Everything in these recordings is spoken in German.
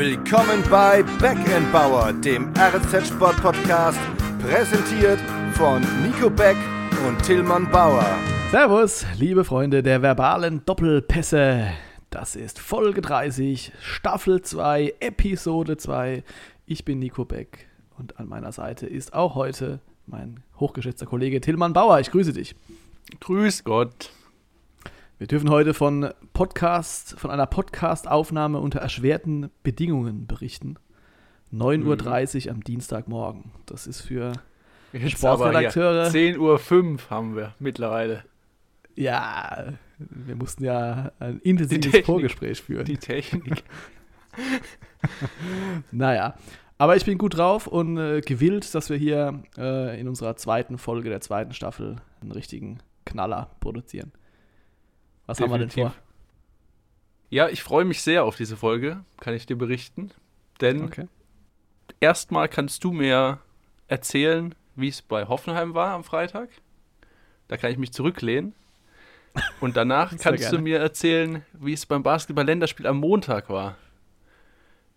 Willkommen bei Backend dem RZ Sport Podcast, präsentiert von Nico Beck und Tillmann Bauer. Servus, liebe Freunde der verbalen Doppelpässe. Das ist Folge 30, Staffel 2, Episode 2. Ich bin Nico Beck und an meiner Seite ist auch heute mein hochgeschätzter Kollege Tillmann Bauer. Ich grüße dich. Grüß Gott. Wir dürfen heute von Podcast, von einer Podcast-Aufnahme unter erschwerten Bedingungen berichten. 9.30 Uhr am Dienstagmorgen. Das ist für Jetzt Sportredakteure. 10.05 Uhr haben wir mittlerweile. Ja, wir mussten ja ein intensives Vorgespräch führen. Die Technik. naja, aber ich bin gut drauf und äh, gewillt, dass wir hier äh, in unserer zweiten Folge der zweiten Staffel einen richtigen Knaller produzieren. Was Definitiv. haben wir denn vor? Ja, ich freue mich sehr auf diese Folge, kann ich dir berichten. Denn okay. erstmal kannst du mir erzählen, wie es bei Hoffenheim war am Freitag. Da kann ich mich zurücklehnen. Und danach kannst du mir erzählen, wie es beim Basketball-Länderspiel am Montag war.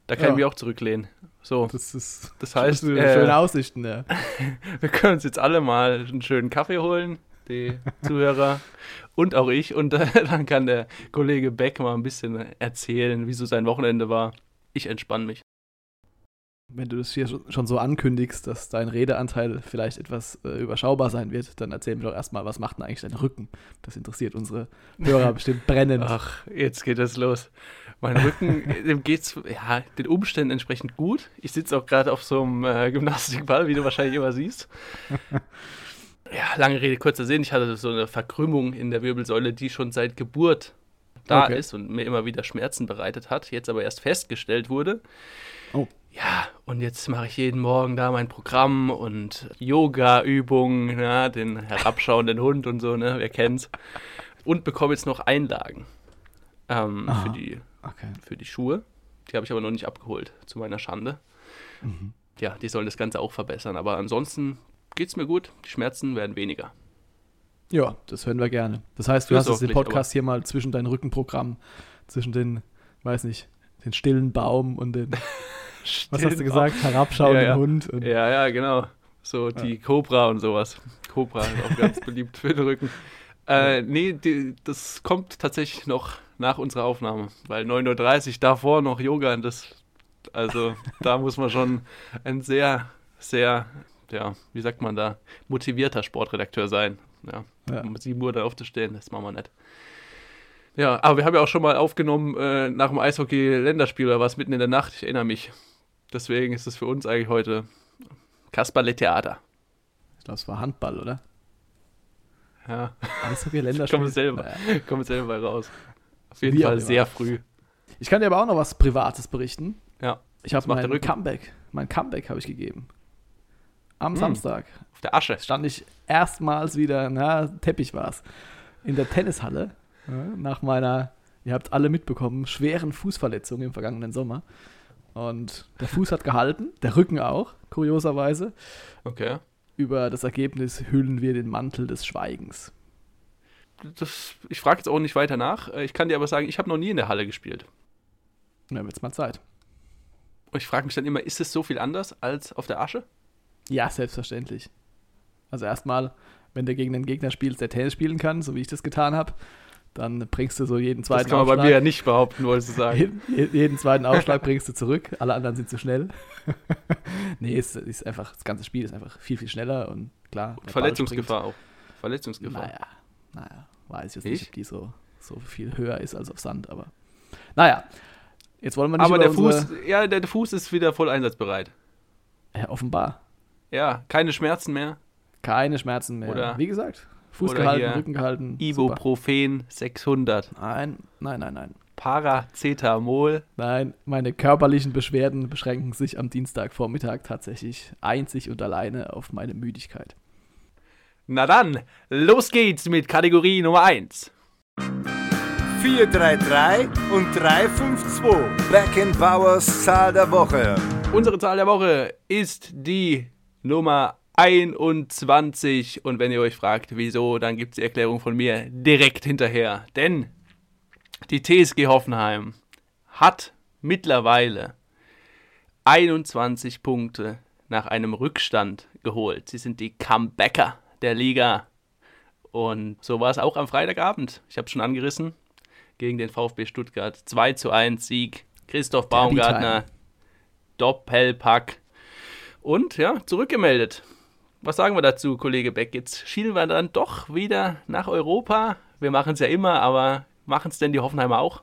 Da kann ja. ich mich auch zurücklehnen. So. Das ist. Das heißt. Äh, schöne Aussichten, ja. wir können uns jetzt alle mal einen schönen Kaffee holen, die Zuhörer und auch ich. Und äh, dann kann der Kollege Beck mal ein bisschen erzählen, wie so sein Wochenende war. Ich entspanne mich. Wenn du das hier schon so ankündigst, dass dein Redeanteil vielleicht etwas äh, überschaubar sein wird, dann erzähl mir doch erstmal, was macht denn eigentlich dein Rücken? Das interessiert unsere Hörer bestimmt brennend. Ach, jetzt geht es los. Mein Rücken, dem geht's ja, den Umständen entsprechend gut. Ich sitze auch gerade auf so einem äh, Gymnastikball, wie du wahrscheinlich immer siehst. ja, lange Rede, kurzer Sinn. Ich hatte so eine Verkrümmung in der Wirbelsäule, die schon seit Geburt da okay. ist und mir immer wieder Schmerzen bereitet hat, jetzt aber erst festgestellt wurde. Oh. Ja, und jetzt mache ich jeden Morgen da mein Programm und Yoga-Übungen, ja, den herabschauenden Hund und so, ne, wer kennt's. Und bekomme jetzt noch Einlagen ähm, für, die, okay. für die Schuhe. Die habe ich aber noch nicht abgeholt, zu meiner Schande. Mhm. Ja, die sollen das Ganze auch verbessern. Aber ansonsten geht es mir gut, die Schmerzen werden weniger. Ja, das hören wir gerne. Das heißt, du hast jetzt den Podcast hier mal zwischen dein Rückenprogramm, zwischen den, weiß nicht, den stillen Baum und den, was hast du gesagt, herabschauenden ja, ja. Hund. ja, ja, genau. So die Cobra und sowas. Cobra ist auch ganz beliebt für den Rücken. Äh, nee, die, das kommt tatsächlich noch nach unserer Aufnahme, weil 9.30 Uhr davor noch Yoga und das, also da muss man schon ein sehr, sehr ja, wie sagt man da, motivierter Sportredakteur sein. Ja, ja. Um 7 Uhr da aufzustehen, das machen wir nicht. Ja, aber wir haben ja auch schon mal aufgenommen äh, nach dem Eishockey-Länderspiel oder was mitten in der Nacht, ich erinnere mich. Deswegen ist es für uns eigentlich heute Kasperle-Theater. Ich glaube, es war Handball, oder? Ja. Eishockey-Länderspiel. Kommt selber, ja. kommt selber raus. Auf jeden Wie Fall sehr früh. Ich kann dir aber auch noch was Privates berichten. Ja. Ich habe mein Comeback, mein Comeback habe ich gegeben. Am hm. Samstag. Auf der Asche. Stand ich erstmals wieder, na, Teppich war es, in der Tennishalle. Ja, nach meiner, ihr habt alle mitbekommen, schweren Fußverletzung im vergangenen Sommer. Und der Fuß hat gehalten, der Rücken auch, kurioserweise. Okay. Über das Ergebnis hüllen wir den Mantel des Schweigens. Das, ich frage jetzt auch nicht weiter nach. Ich kann dir aber sagen, ich habe noch nie in der Halle gespielt. Na, wird's mal Zeit. Und ich frage mich dann immer, ist es so viel anders als auf der Asche? Ja, selbstverständlich. Also erstmal, wenn du gegen einen Gegner spielst, der Tennis spielen kann, so wie ich das getan habe, dann bringst du so jeden zweiten Das kann man Aufschlag. bei mir ja nicht behaupten, wolltest du sagen. jeden, jeden zweiten Aufschlag bringst du zurück, alle anderen sind zu schnell. nee, es ist einfach, das ganze Spiel ist einfach viel, viel schneller und klar. Und Verletzungsgefahr auch. Verletzungsgefahr. Naja, naja, weiß ich jetzt nicht, ob die so, so viel höher ist als auf Sand, aber naja, jetzt wollen wir nicht Aber der Fuß, ja, der Fuß ist wieder voll einsatzbereit. Ja, offenbar. Ja, keine Schmerzen mehr. Keine Schmerzen mehr. Oder, Wie gesagt, Fuß gehalten, Rücken gehalten. Ibuprofen super. 600. Nein, nein, nein, nein. Paracetamol. Nein, meine körperlichen Beschwerden beschränken sich am Dienstagvormittag tatsächlich einzig und alleine auf meine Müdigkeit. Na dann, los geht's mit Kategorie Nummer 1. 433 und 352. Back in Bowers Zahl der Woche. Unsere Zahl der Woche ist die Nummer 21. Und wenn ihr euch fragt, wieso, dann gibt es die Erklärung von mir direkt hinterher. Denn die TSG Hoffenheim hat mittlerweile 21 Punkte nach einem Rückstand geholt. Sie sind die Comebacker der Liga. Und so war es auch am Freitagabend. Ich habe es schon angerissen. Gegen den VfB Stuttgart. 2 zu 1 Sieg. Christoph Baumgartner. Doppelpack. Und ja, zurückgemeldet. Was sagen wir dazu, Kollege Beck? Jetzt schielen wir dann doch wieder nach Europa. Wir machen es ja immer, aber machen es denn die Hoffenheimer auch?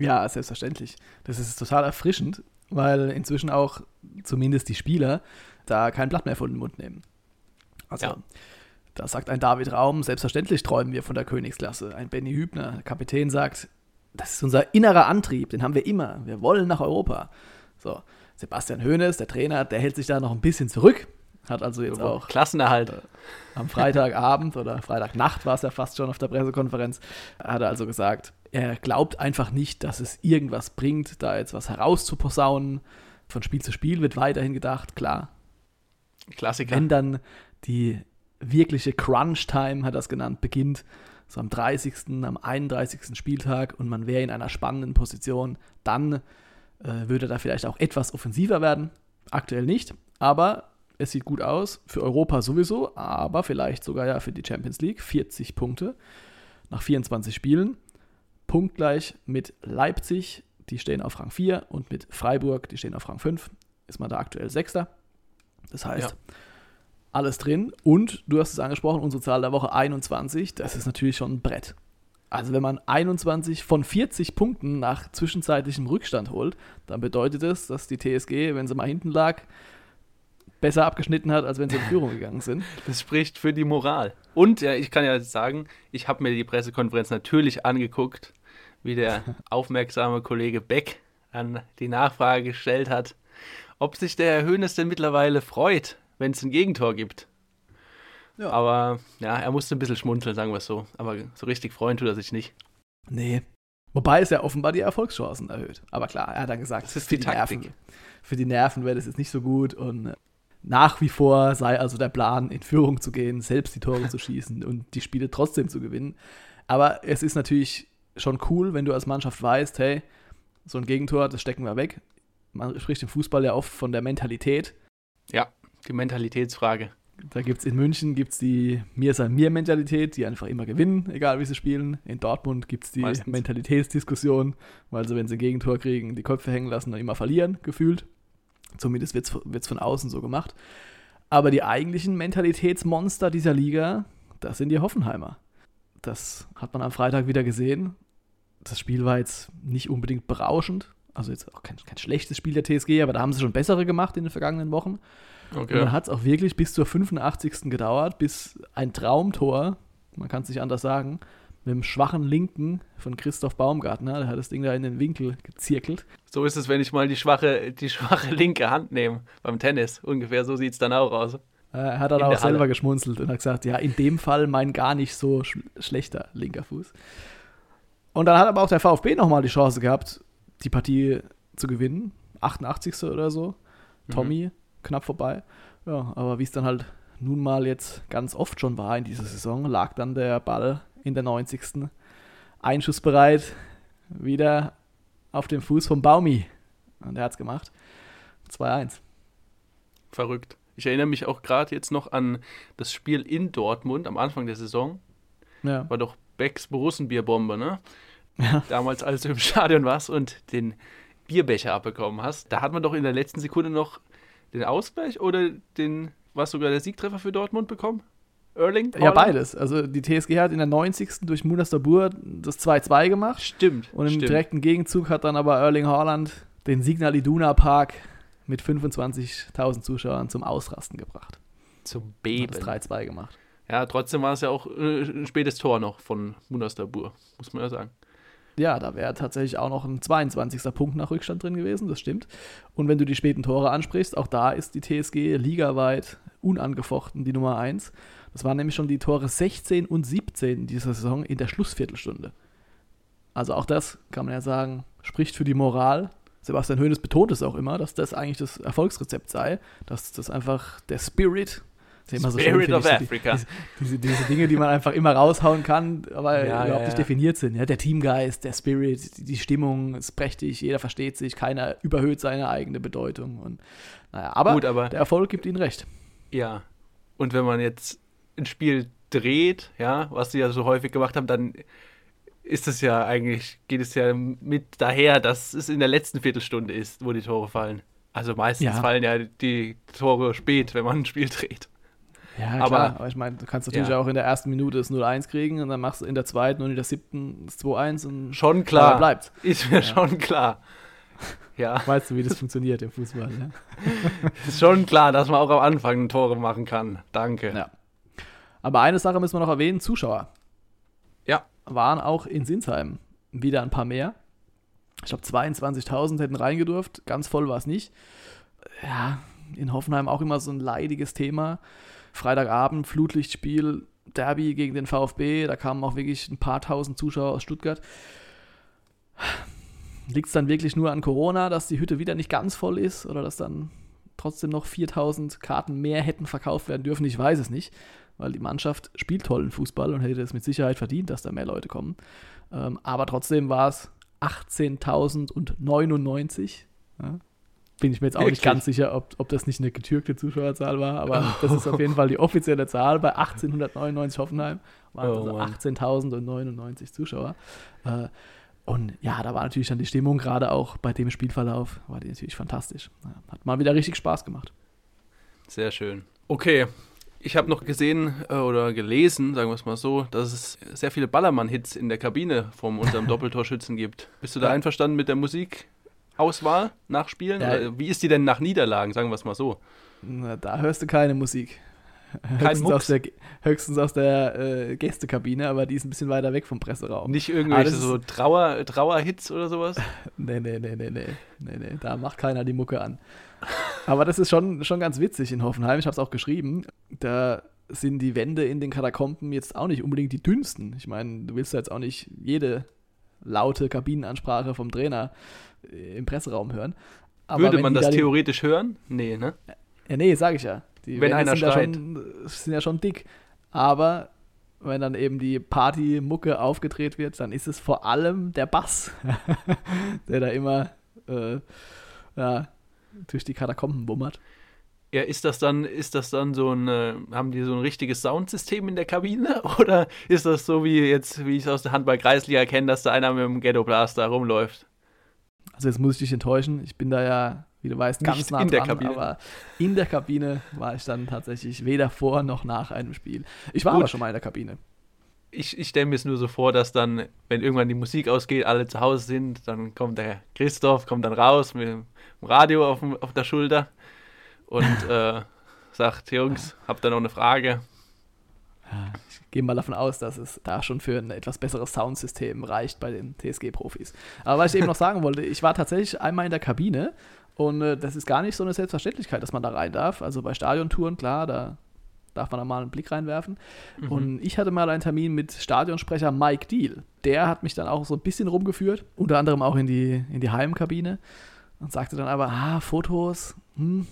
Ja, selbstverständlich. Das ist total erfrischend, weil inzwischen auch zumindest die Spieler da kein Blatt mehr vor den Mund nehmen. Also, ja. da sagt ein David Raum, selbstverständlich träumen wir von der Königsklasse. Ein Benny Hübner, Kapitän, sagt, das ist unser innerer Antrieb, den haben wir immer. Wir wollen nach Europa. So, Sebastian Hoeneß, der Trainer, der hält sich da noch ein bisschen zurück. Hat also jetzt auch Klassenerhalt. Äh, am Freitagabend oder Freitagnacht war es ja fast schon auf der Pressekonferenz, hat er also gesagt, er glaubt einfach nicht, dass es irgendwas bringt, da jetzt was herauszuposaunen. Von Spiel zu Spiel wird weiterhin gedacht, klar. Klassiker. Wenn dann die wirkliche Crunch-Time, hat er es genannt, beginnt, so am 30., am 31. Spieltag und man wäre in einer spannenden Position, dann äh, würde da vielleicht auch etwas offensiver werden. Aktuell nicht, aber es sieht gut aus. Für Europa sowieso, aber vielleicht sogar ja für die Champions League. 40 Punkte nach 24 Spielen. Punktgleich mit Leipzig, die stehen auf Rang 4, und mit Freiburg, die stehen auf Rang 5. Ist man da aktuell Sechster. Das heißt, ja. alles drin. Und du hast es angesprochen, unsere Zahl der Woche 21. Das ist natürlich schon ein Brett. Also wenn man 21 von 40 Punkten nach zwischenzeitlichem Rückstand holt, dann bedeutet es, dass die TSG, wenn sie mal hinten lag, besser abgeschnitten hat, als wenn sie in Führung gegangen sind. Das spricht für die Moral. Und ja, ich kann ja sagen, ich habe mir die Pressekonferenz natürlich angeguckt, wie der aufmerksame Kollege Beck an die Nachfrage gestellt hat, ob sich der Herr Höhnes denn mittlerweile freut, wenn es ein Gegentor gibt. Ja. Aber ja, er musste ein bisschen schmunzeln, sagen wir es so. Aber so richtig freuen tut er sich nicht. Nee. Wobei es ja offenbar die Erfolgschancen erhöht. Aber klar, er hat dann gesagt, das ist für die, die Nerven. Für die Nerven wäre das jetzt nicht so gut. Und nach wie vor sei also der Plan, in Führung zu gehen, selbst die Tore zu schießen und die Spiele trotzdem zu gewinnen. Aber es ist natürlich schon cool, wenn du als Mannschaft weißt, hey, so ein Gegentor, das stecken wir weg. Man spricht im Fußball ja oft von der Mentalität. Ja, die Mentalitätsfrage. Da gibt es in München gibt's die Mir sei mir Mentalität, die einfach immer gewinnen, egal wie sie spielen. In Dortmund gibt es die Meistens. Mentalitätsdiskussion, weil sie, wenn sie ein Gegentor kriegen, die Köpfe hängen lassen und immer verlieren, gefühlt. Zumindest wird es von außen so gemacht. Aber die eigentlichen Mentalitätsmonster dieser Liga, das sind die Hoffenheimer. Das hat man am Freitag wieder gesehen. Das Spiel war jetzt nicht unbedingt berauschend. Also jetzt auch kein, kein schlechtes Spiel der TSG, aber da haben sie schon bessere gemacht in den vergangenen Wochen. Okay. Und dann hat es auch wirklich bis zur 85. gedauert, bis ein Traumtor, man kann es nicht anders sagen, mit dem schwachen Linken von Christoph Baumgartner, der hat das Ding da in den Winkel gezirkelt. So ist es, wenn ich mal die schwache, die schwache linke Hand nehme beim Tennis. Ungefähr so sieht es dann auch aus. Er hat dann auch selber Halle. geschmunzelt und hat gesagt, ja, in dem Fall mein gar nicht so sch schlechter linker Fuß. Und dann hat aber auch der VfB nochmal die Chance gehabt, die Partie zu gewinnen. 88. oder so. Mhm. Tommy, mhm. Knapp vorbei. Ja, aber wie es dann halt nun mal jetzt ganz oft schon war in dieser Saison, lag dann der Ball in der 90. Einschussbereit, wieder auf dem Fuß vom Baumi. Und er hat es gemacht. 2-1. Verrückt. Ich erinnere mich auch gerade jetzt noch an das Spiel in Dortmund am Anfang der Saison. Ja. War doch Becks Borussenbierbombe, ne? Ja. Damals, als du im Stadion warst und den Bierbecher abbekommen hast. Da hat man doch in der letzten Sekunde noch den Ausgleich oder den, was sogar der Siegtreffer für Dortmund bekommen? Erling? Ja, beides. Also die TSG hat in der 90. durch Munas Dabur das 2-2 gemacht. Stimmt. Und im stimmt. direkten Gegenzug hat dann aber Erling Haaland den Signal Iduna Park mit 25.000 Zuschauern zum Ausrasten gebracht. Zum Beben. Hat das 3-2 gemacht. Ja, trotzdem war es ja auch äh, ein spätes Tor noch von Munas Dabur, muss man ja sagen. Ja, da wäre tatsächlich auch noch ein 22. Punkt nach Rückstand drin gewesen, das stimmt. Und wenn du die späten Tore ansprichst, auch da ist die TSG ligaweit unangefochten die Nummer 1. Das waren nämlich schon die Tore 16 und 17 dieser Saison in der Schlussviertelstunde. Also auch das kann man ja sagen, spricht für die Moral. Sebastian Hoeneß betont es auch immer, dass das eigentlich das Erfolgsrezept sei, dass das einfach der Spirit Das ist immer so Spirit schön, of ich, Africa. Diese, diese, diese Dinge, die man einfach immer raushauen kann, aber Ja, überhaupt ja, nicht definiert sind. Ja, der Teamgeist, der Spirit, die, die Stimmung ist prächtig, jeder versteht sich, keiner überhöht seine eigene Bedeutung. Und, naja, aber, Gut, aber der Erfolg gibt ihnen recht. ja. Und wenn man jetzt ein Spiel dreht, ja, was sie ja so häufig gemacht haben, dann ist es ja eigentlich, geht es ja mit daher, dass es in der letzten Viertelstunde ist, wo die Tore fallen. Also meistens Ja. fallen ja die Tore spät, wenn man ein Spiel dreht. Ja, Aber- klar, aber ich meine, du kannst natürlich Ja. auch in der ersten Minute das 0-1 kriegen und dann machst du in der zweiten und in der siebten das 2-1 und Schon klar. bleibt. Ist mir schon klar. Ja, Weißt du, wie das funktioniert im Fußball, ne? ist schon klar, dass man auch am Anfang Tore machen kann. Danke. Ja. Aber eine Sache müssen wir noch erwähnen, Zuschauer Ja. waren auch in Sinsheim wieder ein paar mehr. Ich glaube 22.000 hätten reingedurft, ganz voll war es nicht. Ja, in Hoffenheim auch immer so ein leidiges Thema. Freitagabend, Flutlichtspiel, Derby gegen den VfB, da kamen auch wirklich ein paar tausend Zuschauer aus Stuttgart. Liegt es dann wirklich nur an Corona, dass die Hütte wieder nicht ganz voll ist oder dass dann trotzdem noch 4000 Karten mehr hätten verkauft werden dürfen? Ich weiß es nicht, weil die Mannschaft spielt tollen Fußball und hätte es mit Sicherheit verdient, dass da mehr Leute kommen. Ähm, aber trotzdem war es 18.099. Ja. Bin ich mir jetzt auch nicht Wirklich? ganz sicher, ob, ob das nicht eine getürkte Zuschauerzahl war, aber das ist auf jeden Fall die offizielle Zahl. Bei 1899 Hoffenheim waren Oh, also Mann. 18.099 Zuschauer. Äh, und ja, da war natürlich dann die Stimmung, gerade auch bei dem Spielverlauf, war die natürlich fantastisch. Hat mal wieder richtig Spaß gemacht. Sehr schön. Okay, ich habe noch gesehen äh, oder gelesen, sagen wir es mal so, dass es sehr viele Ballermann-Hits in der Kabine von unserem Doppeltorschützen gibt. Bist du da Ja. einverstanden mit der Musikauswahl nach Spielen? Ja. Oder wie ist die denn nach Niederlagen, sagen wir es mal so? Na, da hörst du keine Musik. Kein höchstens, Mucks? aus der, höchstens aus der äh, Gästekabine, aber die ist ein bisschen weiter weg vom Presseraum. Nicht Ah, irgendwelche so Trauer, Trauer-Hits oder sowas? Nee, nee, nee, nee, nee, nee, nee, da macht keiner die Mucke an. Aber das ist schon, schon ganz witzig in Hoffenheim, ich habe es auch geschrieben, da sind die Wände in den Katakomben jetzt auch nicht unbedingt die dünnsten. Ich meine, du willst ja jetzt auch nicht jede laute Kabinenansprache vom Trainer im Presseraum hören. Aber Würde man das da theoretisch hören? Nee, ne? Ja, nee, sag ich ja. Die Wenn Wände einer sind ja, schreit. schon, sind ja schon dick. Aber wenn dann eben die Partymucke aufgedreht wird, dann ist es vor allem der Bass, der da immer äh, ja, durch die Katakomben bummert. Ja, ist das dann, ist das dann so ein, äh, haben die so ein richtiges Soundsystem in der Kabine? Oder ist das so wie jetzt, wie ich es aus der Handball-Kreisliga kenne, dass da einer mit dem Ghetto-Blaster rumläuft? Also jetzt muss ich dich enttäuschen. Ich bin da ja, wie du weißt, ganz Nicht nah in der dran, Kabine. aber in der Kabine war ich dann tatsächlich weder vor noch nach einem Spiel. Ich war Gut. aber schon mal in der Kabine. Ich, ich stelle mir es nur so vor, dass dann, wenn irgendwann die Musik ausgeht, alle zu Hause sind, dann kommt der Christoph, kommt dann raus mit dem Radio auf, dem, auf der Schulter und äh, sagt, Jungs, habt ihr noch eine Frage? Ich gehe mal davon aus, dass es da schon für ein etwas besseres Soundsystem reicht bei den TSG-Profis. Aber was ich eben noch sagen wollte, ich war tatsächlich einmal in der Kabine und äh, das ist gar nicht so eine Selbstverständlichkeit, dass man da rein darf. Also bei Stadiontouren, klar, da darf man da mal einen Blick reinwerfen. Und ich hatte mal einen Termin mit Stadionsprecher Mike Deal. Der hat mich dann auch so ein bisschen rumgeführt, unter anderem auch in die, in die Heimkabine und sagte dann aber, ah, Fotos, hm,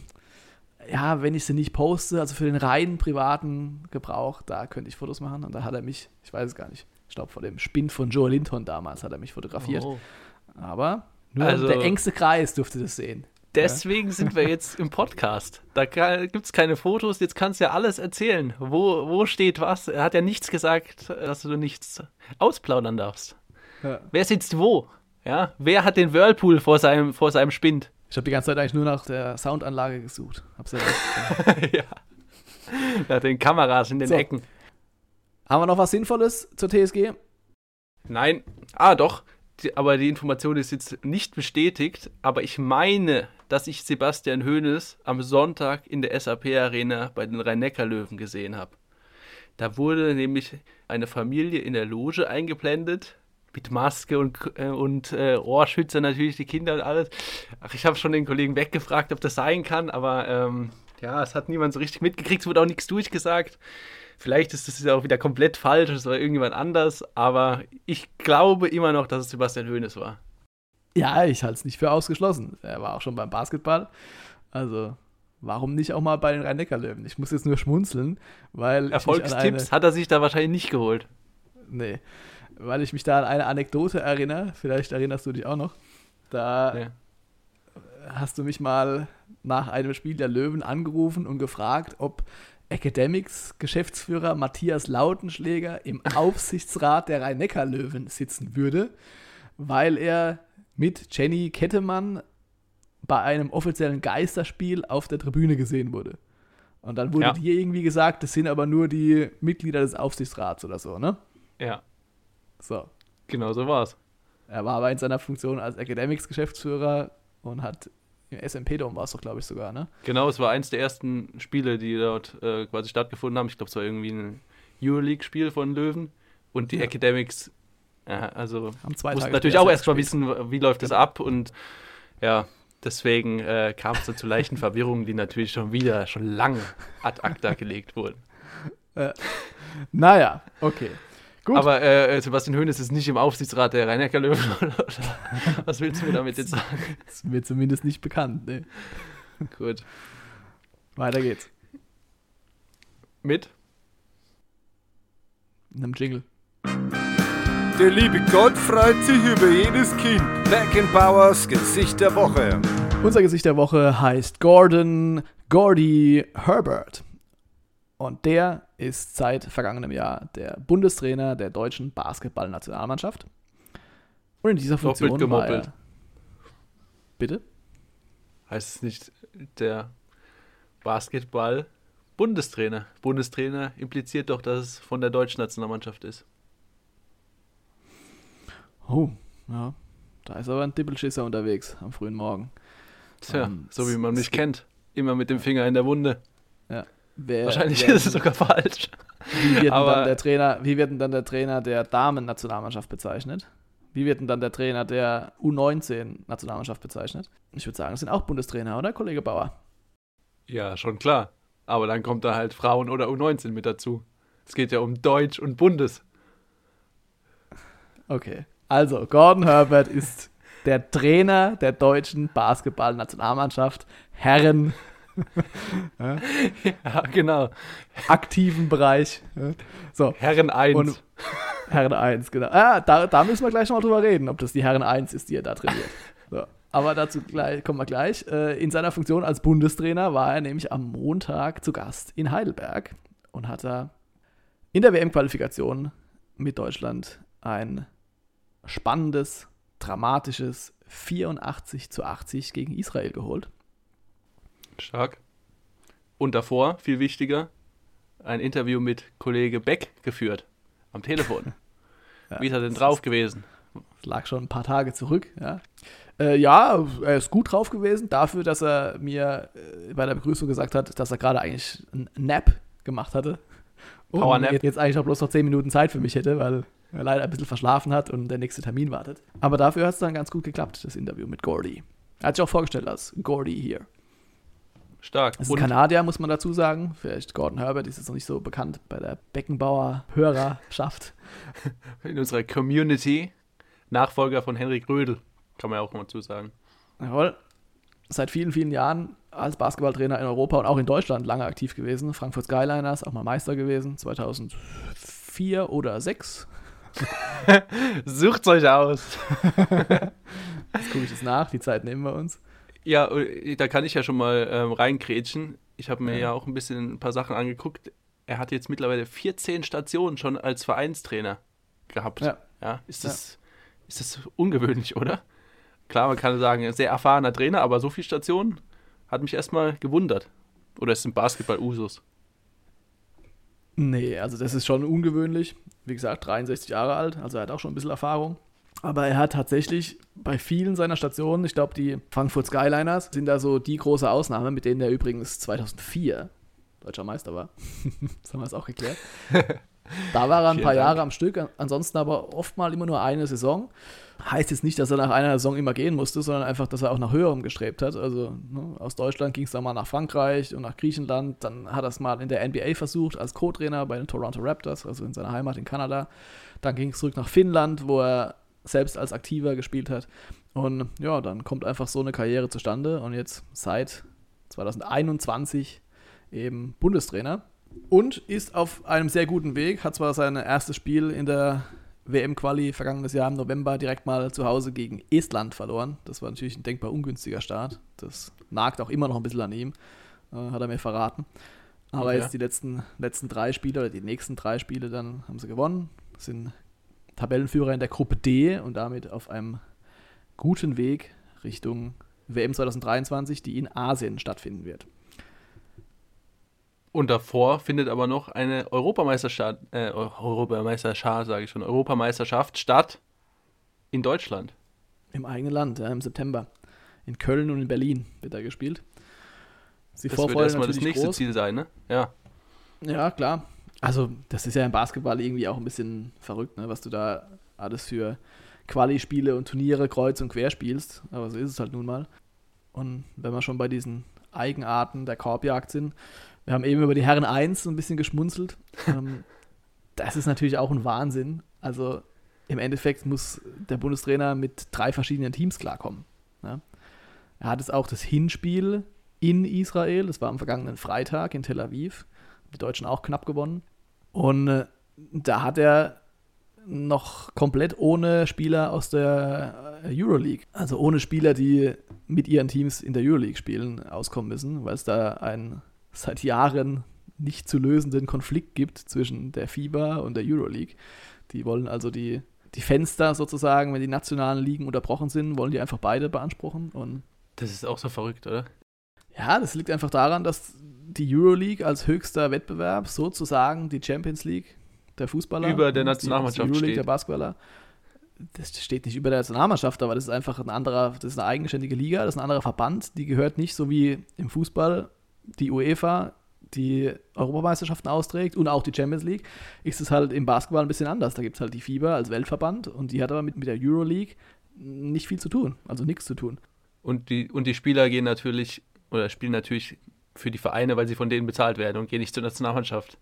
ja, wenn ich sie nicht poste, also für den reinen privaten Gebrauch, da könnte ich Fotos machen. Und da hat er mich, ich weiß es gar nicht, ich glaube vor dem Spind von Joe Linton damals hat er mich fotografiert. Oh. Aber nur Also- der engste Kreis durfte das sehen. Deswegen sind wir jetzt im Podcast. Da gibt es keine Fotos, jetzt kannst du ja alles erzählen. Wo, wo steht was? Er hat ja nichts gesagt, dass du nichts ausplaudern darfst. Ja. Wer sitzt wo? Ja? Wer hat den Whirlpool vor seinem, vor seinem Spind? Ich habe die ganze Zeit eigentlich nur nach der Soundanlage gesucht. Hab's ja ja. Nach den Kameras in den So. Ecken. Haben wir noch was Sinnvolles zur TSG? Nein. Ah, doch. Die, aber die Information ist jetzt nicht bestätigt. Aber ich meine, dass ich Sebastian Hoeneß am Sonntag in der SAP-Arena bei den Rhein-Neckar-Löwen gesehen habe. Da wurde nämlich eine Familie in der Loge eingeblendet. Mit Maske und, äh, und äh, Ohrschützer natürlich, die Kinder und alles. Ach, ich habe schon den Kollegen weggefragt, ob das sein kann, aber ähm, ja, es hat niemand so richtig mitgekriegt, es wurde auch nichts durchgesagt. Vielleicht ist das ja auch wieder komplett falsch, es war irgendjemand anders, aber ich glaube immer noch, dass es Sebastian Hoeneß war. Ja, ich halte es nicht für ausgeschlossen. Er war auch schon beim Basketball. Also warum nicht auch mal bei den Rhein-Neckar-Löwen? Ich muss jetzt nur schmunzeln, weil. Erfolgstipps eine- hat er sich da wahrscheinlich nicht geholt. Nee. Weil ich mich da an eine Anekdote erinnere, vielleicht erinnerst du dich auch noch. Da Ja. hast du mich mal nach einem Spiel der Löwen angerufen und gefragt, ob Academics Geschäftsführer Matthias Lautenschläger im Aufsichtsrat der Rhein-Neckar-Löwen sitzen würde, weil er mit Jenny Kettemann bei einem offiziellen Geisterspiel auf der Tribüne gesehen wurde. Und dann wurde Ja. dir irgendwie gesagt, das sind aber nur die Mitglieder des Aufsichtsrats oder so, ne? Ja, So. genau so war's. Er war aber in seiner Funktion als Academics-Geschäftsführer und hat im SMP-Dom war es doch, glaube ich, sogar, ne? Genau, es war eins der ersten Spiele, die dort äh, quasi stattgefunden haben. Ich glaube, es war irgendwie ein Euroleague-Spiel von Löwen. Und die Ja. Academics, ja, also mussten natürlich auch erst mal wissen, wie läuft das ab. Und ja, deswegen äh, kam es zu leichten Verwirrungen, die natürlich schon wieder, schon lange ad acta gelegt wurden. Naja, okay. Gut. Aber äh, Sebastian Hoeneß ist nicht im Aufsichtsrat der rhein löwen oder was willst du mir damit jetzt sagen? Das ist mir zumindest nicht bekannt, ne? Gut. Weiter geht's. Mit? In einem Jingle. Der liebe Gott freut sich über jedes Kind. Beckenbauers Gesicht der Woche. Unser Gesicht der Woche heißt Gordon Gordy Herbert. Und der ist seit vergangenem Jahr der Bundestrainer der deutschen Basketballnationalmannschaft. Und in dieser Funktion Doppelt gemoppelt. er. Bitte? Heißt es nicht der Basketball-Bundestrainer? Bundestrainer impliziert doch, dass es von der deutschen Nationalmannschaft ist. Oh, ja. Da ist aber ein Dippelschisser unterwegs am frühen Morgen. Tja, Ähm, so wie man mich kennt. Immer mit dem Finger in der Wunde. Wer, Wahrscheinlich wer, ist es sogar falsch. Wie wird, denn Aber- dann der Trainer, wie wird denn dann der Trainer der Damen-Nationalmannschaft bezeichnet? Wie wird denn dann der Trainer der U19-Nationalmannschaft bezeichnet? Ich würde sagen, es sind auch Bundestrainer, oder, Kollege Bauer? Ja, schon klar. Aber dann kommt da halt Frauen oder U19 mit dazu. Es geht ja um Deutsch und Bundes. Okay. Also, Gordon Herbert ist der Trainer der deutschen Basketball-Nationalmannschaft, Herren, Ja, genau. aktiven Bereich. Ja. So, Herren 1. Und- Herren 1, genau. Ah, da, da müssen wir gleich noch mal drüber reden, ob das die Herren 1 ist, die er da trainiert. So. Aber dazu gleich, kommen wir gleich. Äh, In seiner Funktion als Bundestrainer war er nämlich am Montag zu Gast in Heidelberg und hat da in der WM-Qualifikation mit Deutschland ein spannendes, dramatisches 84 zu 80 gegen Israel geholt. Stark. Und davor, viel wichtiger, ein Interview mit Kollege Beck geführt. Am Telefon. Ja, Wie ist er denn drauf gewesen? Das lag schon ein paar Tage zurück, ja. Äh, ja, er ist gut drauf gewesen, dafür, dass er mir äh, bei der Begrüßung gesagt hat, dass er gerade eigentlich einen Nap gemacht hatte. Und Powernap. jetzt- jetzt eigentlich auch bloß noch 10 Minuten Zeit für mich hätte, weil er leider ein bisschen verschlafen hat und der nächste Termin wartet. Aber dafür hat es dann ganz gut geklappt, das Interview mit Gordy. Er hat sich auch vorgestellt als Gordy hier. Stark. Das ist ein Und Kanadier, muss man dazu sagen. Vielleicht Gordon Herbert ist jetzt noch nicht so bekannt bei der Beckenbauer-Hörerschaft. in unserer Community Nachfolger von Henrik Rödel. Kann man ja auch mal zu sagen. Jawohl. Seit vielen, vielen Jahren als Basketballtrainer in Europa und auch in Deutschland lange aktiv gewesen. Frankfurt Skyliners, auch mal Meister gewesen, 2004 oder 2006. Sucht's euch aus. Jetzt gucke ich das nach, die Zeit nehmen wir uns. Ja, äh, da kann ich ja schon mal ähm, reinkrätschen. Ich habe mir Ja. ja. auch ein bisschen ein paar Sachen angeguckt. Er hat jetzt mittlerweile 14 Stationen schon als Vereinstrainer gehabt. Ja. Ja, ist, das, ist das ungewöhnlich, oder? Klar, man kann sagen, ein sehr erfahrener Trainer, aber so viele Stationen hat mich erstmal gewundert. Oder ist im Basketball Usus? Nee, also das ist schon ungewöhnlich. Wie gesagt, 63 Jahre alt, also er hat auch schon ein bisschen Erfahrung. Aber er hat tatsächlich bei vielen seiner Stationen, ich glaube, die Frankfurt Skyliners sind da so die große Ausnahme, mit denen er übrigens 2004 deutscher Meister war. das haben wir jetzt auch geklärt. Da war er ein Vielen paar Dank. Jahre am Stück, ansonsten aber oft mal immer nur eine Saison. Heißt jetzt nicht, dass er nach einer Saison immer gehen musste, sondern einfach, dass er auch nach höherem gestrebt hat. Also ne, aus Deutschland ging es dann mal nach Frankreich und nach Griechenland. Dann hat er es mal in der NBA versucht als Co-Trainer bei den Toronto Raptors, also in seiner Heimat in Kanada. Dann ging es zurück nach Finnland, wo er selbst als Aktiver gespielt hat. Und ja, dann kommt einfach so eine Karriere zustande. Und jetzt seit 2021 eben Bundestrainer und ist auf einem sehr guten Weg. Hat zwar sein erstes Spiel in der WM-Quali vergangenes Jahr im November direkt mal zu Hause gegen Estland verloren. Das war natürlich ein denkbar ungünstiger Start. Das nagt auch immer noch ein bisschen an ihm, äh, hat er mir verraten. Aber okay. jetzt die letzten, letzten drei Spiele oder die nächsten drei Spiele, dann haben sie gewonnen, sind Tabellenführer in der Gruppe D und damit auf einem guten Weg Richtung WM 2023, die in Asien stattfinden wird. Und davor findet aber noch eine Europameisterschaft, äh, Europameisterschaft, sage ich schon, Europameisterschaft statt in Deutschland. Im eigenen Land, ja, im September. In Köln und in Berlin wird da gespielt. Die das Vorfreude wird erstmal das nächste groß. Ziel sein, ne? Ja. Ja, klar. Also, das ist ja im Basketball irgendwie auch ein bisschen verrückt, ne? was du da alles für Quali-Spiele und Turniere kreuz und quer spielst. Aber so ist es halt nun mal. Und wenn wir schon bei diesen Eigenarten der Korbjagd sind, wir haben eben über die Herren 1 so ein bisschen geschmunzelt. ähm, das ist natürlich auch ein Wahnsinn. Also im Endeffekt muss der Bundestrainer mit drei verschiedenen Teams klarkommen. Ne? Er hat es auch das Hinspiel in Israel, das war am vergangenen Freitag in Tel Aviv, die Deutschen auch knapp gewonnen. Und äh, da hat er noch komplett ohne Spieler aus der äh, Euroleague, also ohne Spieler, die mit ihren Teams in der Euroleague spielen, auskommen müssen, weil es da ein seit Jahren nicht zu lösenden Konflikt gibt zwischen der FIBA und der Euroleague. Die wollen also die, die Fenster sozusagen, wenn die nationalen Ligen unterbrochen sind, wollen die einfach beide beanspruchen. Und das ist auch so verrückt, oder? Ja, das liegt einfach daran, dass die Euroleague als höchster Wettbewerb sozusagen die Champions League der Fußballer über der Nationalmannschaft die, die Euroleague steht. der Basketballer das steht nicht über der Nationalmannschaft, aber das ist einfach ein anderer, das ist eine eigenständige Liga, das ist ein anderer Verband, die gehört nicht so wie im Fußball die UEFA die Europameisterschaften austrägt und auch die Champions League, ist es halt im Basketball ein bisschen anders. Da gibt es halt die FIBA als Weltverband und die hat aber mit, mit der Euroleague nicht viel zu tun, also nichts zu tun. Und die, und die Spieler gehen natürlich oder spielen natürlich für die Vereine, weil sie von denen bezahlt werden und gehen nicht zur Nationalmannschaft.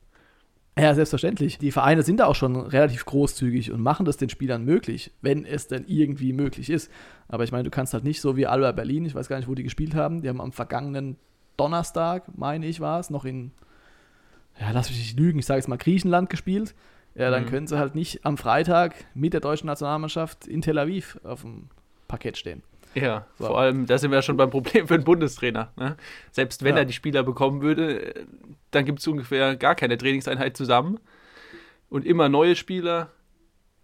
Ja, selbstverständlich. Die Vereine sind da auch schon relativ großzügig und machen das den Spielern möglich, wenn es denn irgendwie möglich ist. Aber ich meine, du kannst halt nicht so wie Alba Berlin, ich weiß gar nicht, wo die gespielt haben, die haben am vergangenen Donnerstag, meine ich, war es, noch in, ja, lass mich nicht lügen, ich sage jetzt mal Griechenland gespielt. Ja, dann mhm. können sie halt nicht am Freitag mit der deutschen Nationalmannschaft in Tel Aviv auf dem Parkett stehen. Ja, so. vor allem, da sind wir ja schon beim Problem für den Bundestrainer. Ne? Selbst wenn ja. er die Spieler bekommen würde, dann gibt es ungefähr gar keine Trainingseinheit zusammen. Und immer neue Spieler,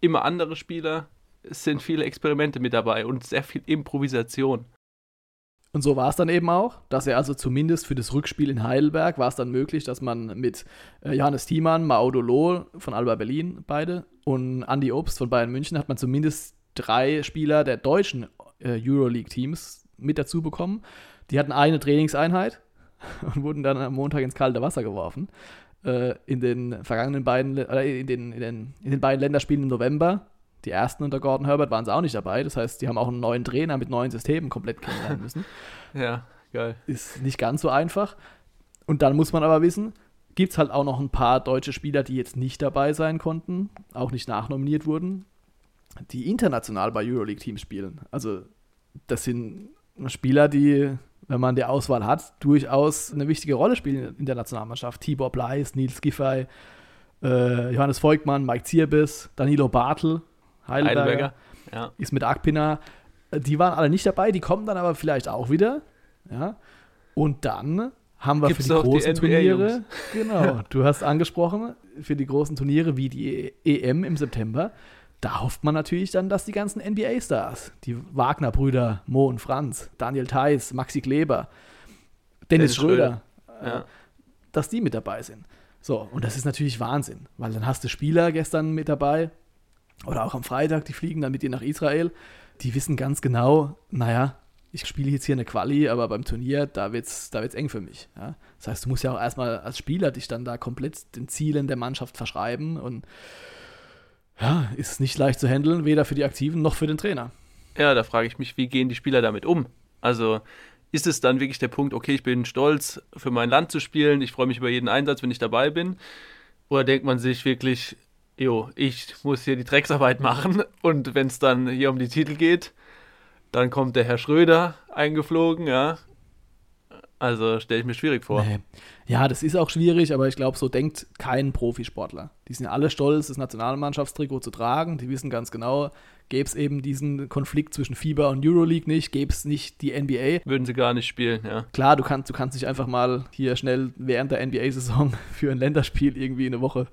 immer andere Spieler. Es sind viele Experimente mit dabei und sehr viel Improvisation. Und so war es dann eben auch, dass er also zumindest für das Rückspiel in Heidelberg war es dann möglich, dass man mit äh, Johannes Thiemann, Maodo Loh von Alba Berlin beide und Andy Obst von Bayern München hat man zumindest drei Spieler der deutschen äh, Euroleague-Teams mit dazu bekommen. Die hatten eine Trainingseinheit und wurden dann am Montag ins kalte Wasser geworfen. Äh, in den vergangenen beiden, äh, in, den, in, den, in den beiden Länderspielen im November die ersten unter Gordon Herbert waren sie auch nicht dabei. Das heißt, die haben auch einen neuen Trainer mit neuen Systemen komplett kennenlernen müssen. ja, geil. Ist nicht ganz so einfach. Und dann muss man aber wissen, gibt es halt auch noch ein paar deutsche Spieler, die jetzt nicht dabei sein konnten, auch nicht nachnominiert wurden, die international bei Euroleague-Teams spielen. Also das sind Spieler, die, wenn man die Auswahl hat, durchaus eine wichtige Rolle spielen in der Nationalmannschaft. Tibor Bleis, Nils Giffey, äh, Johannes Volkmann, Mike Zierbis, Danilo Bartel, Heidelberger, Heidelberger ja. ist mit Akpina. Die waren alle nicht dabei, die kommen dann aber vielleicht auch wieder. Ja. Und dann haben wir Gibt's für die großen die Turniere, genau, du hast angesprochen, für die großen Turniere wie die EM im September, da hofft man natürlich dann, dass die ganzen NBA-Stars, die Wagner-Brüder, Mo und Franz, Daniel Theiss, Maxi Kleber, Dennis, Dennis Schröder, Schröder. Äh, ja. dass die mit dabei sind. So, und das ist natürlich Wahnsinn, weil dann hast du Spieler gestern mit dabei, oder auch am Freitag, die fliegen dann mit dir nach Israel. Die wissen ganz genau, naja, ich spiele jetzt hier eine Quali, aber beim Turnier, da wird es da wird's eng für mich. Ja? Das heißt, du musst ja auch erstmal als Spieler dich dann da komplett den Zielen der Mannschaft verschreiben und ja, ist nicht leicht zu handeln, weder für die Aktiven noch für den Trainer. Ja, da frage ich mich, wie gehen die Spieler damit um? Also ist es dann wirklich der Punkt, okay, ich bin stolz, für mein Land zu spielen, ich freue mich über jeden Einsatz, wenn ich dabei bin? Oder denkt man sich wirklich, jo, ich muss hier die Drecksarbeit machen und wenn es dann hier um die Titel geht, dann kommt der Herr Schröder eingeflogen, ja. Also stelle ich mir schwierig vor. Nee. Ja, das ist auch schwierig, aber ich glaube, so denkt kein Profisportler. Die sind alle stolz, das Nationalmannschaftstrikot zu tragen. Die wissen ganz genau, gäbe es eben diesen Konflikt zwischen FIBA und Euroleague nicht, gäbe es nicht die NBA. Würden sie gar nicht spielen, ja. Klar, du kannst, du kannst nicht einfach mal hier schnell während der NBA-Saison für ein Länderspiel irgendwie eine Woche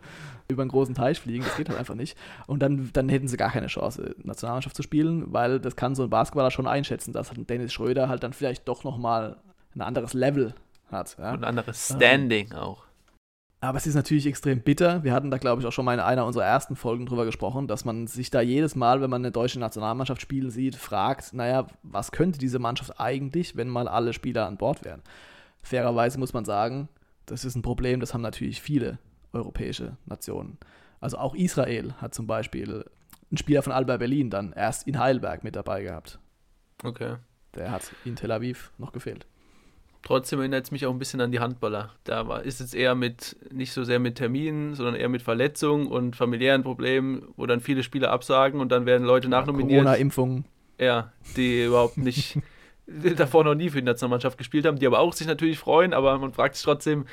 über einen großen Teich fliegen. Das geht halt einfach nicht. Und dann, dann hätten sie gar keine Chance, Nationalmannschaft zu spielen, weil das kann so ein Basketballer schon einschätzen, dass halt Dennis Schröder halt dann vielleicht doch nochmal ein anderes Level hat. Ja? Und ein anderes Standing ähm, auch. Aber es ist natürlich extrem bitter. Wir hatten da, glaube ich, auch schon mal in einer unserer ersten Folgen drüber gesprochen, dass man sich da jedes Mal, wenn man eine deutsche Nationalmannschaft spielen sieht, fragt, naja, was könnte diese Mannschaft eigentlich, wenn mal alle Spieler an Bord wären? Fairerweise muss man sagen, das ist ein Problem, das haben natürlich viele europäische Nationen. Also auch Israel hat zum Beispiel einen Spieler von Alba Berlin dann erst in Heidelberg mit dabei gehabt. Okay. Der hat in Tel Aviv noch gefehlt. Trotzdem erinnert es mich auch ein bisschen an die Handballer. Da war, ist es eher mit, nicht so sehr mit Terminen, sondern eher mit Verletzungen und familiären Problemen, wo dann viele Spieler absagen und dann werden Leute nachnominiert. Corona-Impfungen. Ja, die überhaupt nicht davor noch nie für die Nationalmannschaft gespielt haben, die aber auch sich natürlich freuen, aber man fragt sich trotzdem,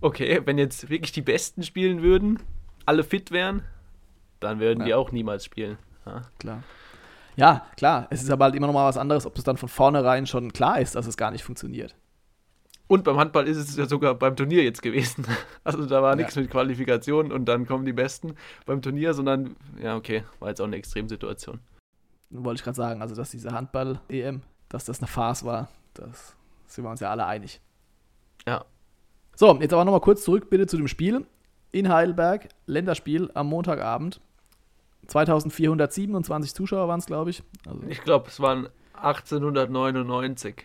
okay, wenn jetzt wirklich die Besten spielen würden, alle fit wären, dann würden ja. die auch niemals spielen. Ja. Klar. Ja, klar. Es ist aber halt immer noch mal was anderes, ob es dann von vornherein schon klar ist, dass es gar nicht funktioniert. Und beim Handball ist es ja sogar beim Turnier jetzt gewesen. Also da war ja. nichts mit Qualifikation und dann kommen die Besten beim Turnier, sondern ja, okay, war jetzt auch eine Extremsituation. Wollte ich gerade sagen, also dass diese Handball-EM, dass das eine Farce war, das sind wir uns ja alle einig. Ja. So, jetzt aber nochmal kurz zurück bitte zu dem Spiel. In Heidelberg, Länderspiel am Montagabend. 2427 Zuschauer waren es, glaube ich. Also ich glaube, es waren 1899.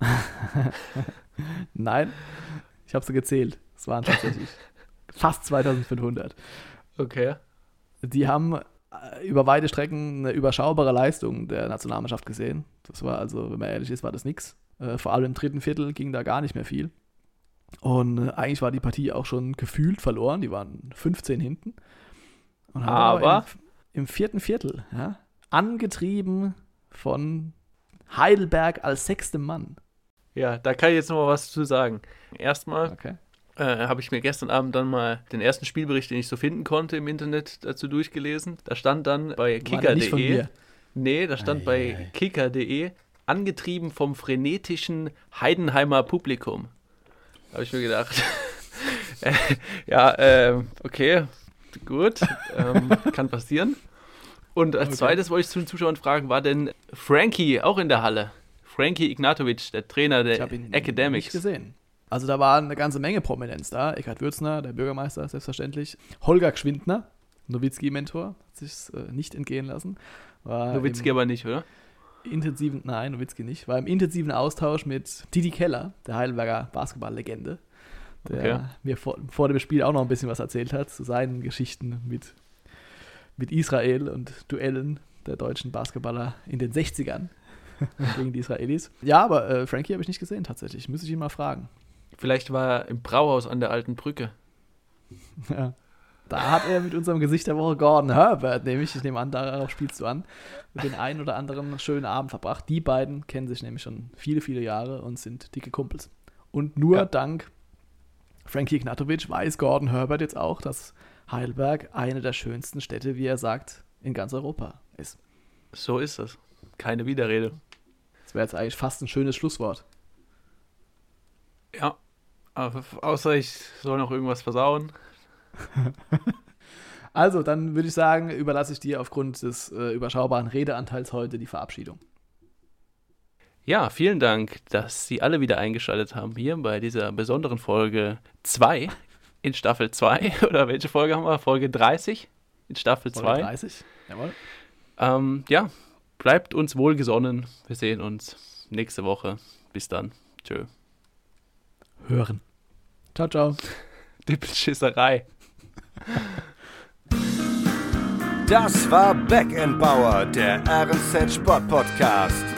Nein, ich habe sie gezählt. Es waren tatsächlich fast 2500. Okay. Die haben äh, über weite Strecken eine überschaubare Leistung der Nationalmannschaft gesehen. Das war also, wenn man ehrlich ist, war das nichts. Äh, vor allem im dritten Viertel ging da gar nicht mehr viel. Und äh, eigentlich war die Partie auch schon gefühlt verloren. Die waren 15 hinten. aber, aber im, im, vierten Viertel, ja, angetrieben von Heidelberg als sechstem Mann, ja, da kann ich jetzt noch mal was zu sagen. Erstmal okay. äh, habe ich mir gestern Abend dann mal den ersten Spielbericht, den ich so finden konnte im Internet, dazu durchgelesen. Da stand dann bei kicker.de. Nee, da stand ei, bei kicker.de angetrieben vom frenetischen Heidenheimer Publikum. Habe ich mir gedacht. ja, äh, okay, gut, ähm, kann passieren. Und als okay. zweites wollte ich zu den Zuschauern fragen, war denn Frankie auch in der Halle? Frankie Ignatovic, der Trainer der ich ihn Academics. Nicht gesehen. Also da war eine ganze Menge Prominenz da. Eckhard Würzner, der Bürgermeister, selbstverständlich. Holger Gschwindner, Nowitzki-Mentor, hat sich äh, nicht entgehen lassen. War Nowitzki aber nicht, oder? Intensiven, nein, Nowitzki nicht. War im intensiven Austausch mit Didi Keller, der Heidelberger Basketball-Legende, der okay. mir vor, vor, dem Spiel auch noch ein bisschen was erzählt hat zu seinen Geschichten mit, mit Israel und Duellen der deutschen Basketballer in den 60ern. gegen die Israelis. Ja, aber äh, Frankie habe ich nicht gesehen tatsächlich. Müsste ich ihn mal fragen. Vielleicht war er im Brauhaus an der alten Brücke. Ja. Da hat er mit unserem Gesicht der Woche Gordon Herbert, nämlich, ich nehme an, darauf spielst du an, mit den einen oder anderen schönen Abend verbracht. Die beiden kennen sich nämlich schon viele, viele Jahre und sind dicke Kumpels. Und nur ja. dank Frankie Ignatovic weiß Gordon Herbert jetzt auch, dass Heidelberg eine der schönsten Städte, wie er sagt, in ganz Europa ist. So ist es. Keine Widerrede. Das wäre jetzt eigentlich fast ein schönes Schlusswort. Ja. Aber außer ich soll noch irgendwas versauen. also, dann würde ich sagen, überlasse ich dir aufgrund des äh, überschaubaren Redeanteils heute die Verabschiedung. Ja, vielen Dank, dass Sie alle wieder eingeschaltet haben hier bei dieser besonderen Folge 2 in Staffel 2. Oder welche Folge haben wir? Folge 30 in Staffel 2. Folge 30, jawohl. Ähm, ja, bleibt uns wohlgesonnen. Wir sehen uns nächste Woche. Bis dann. Tschö. Hören. Ciao, ciao. Dippelschisserei. Das war Back Bauer, der RNZ Sport Podcast.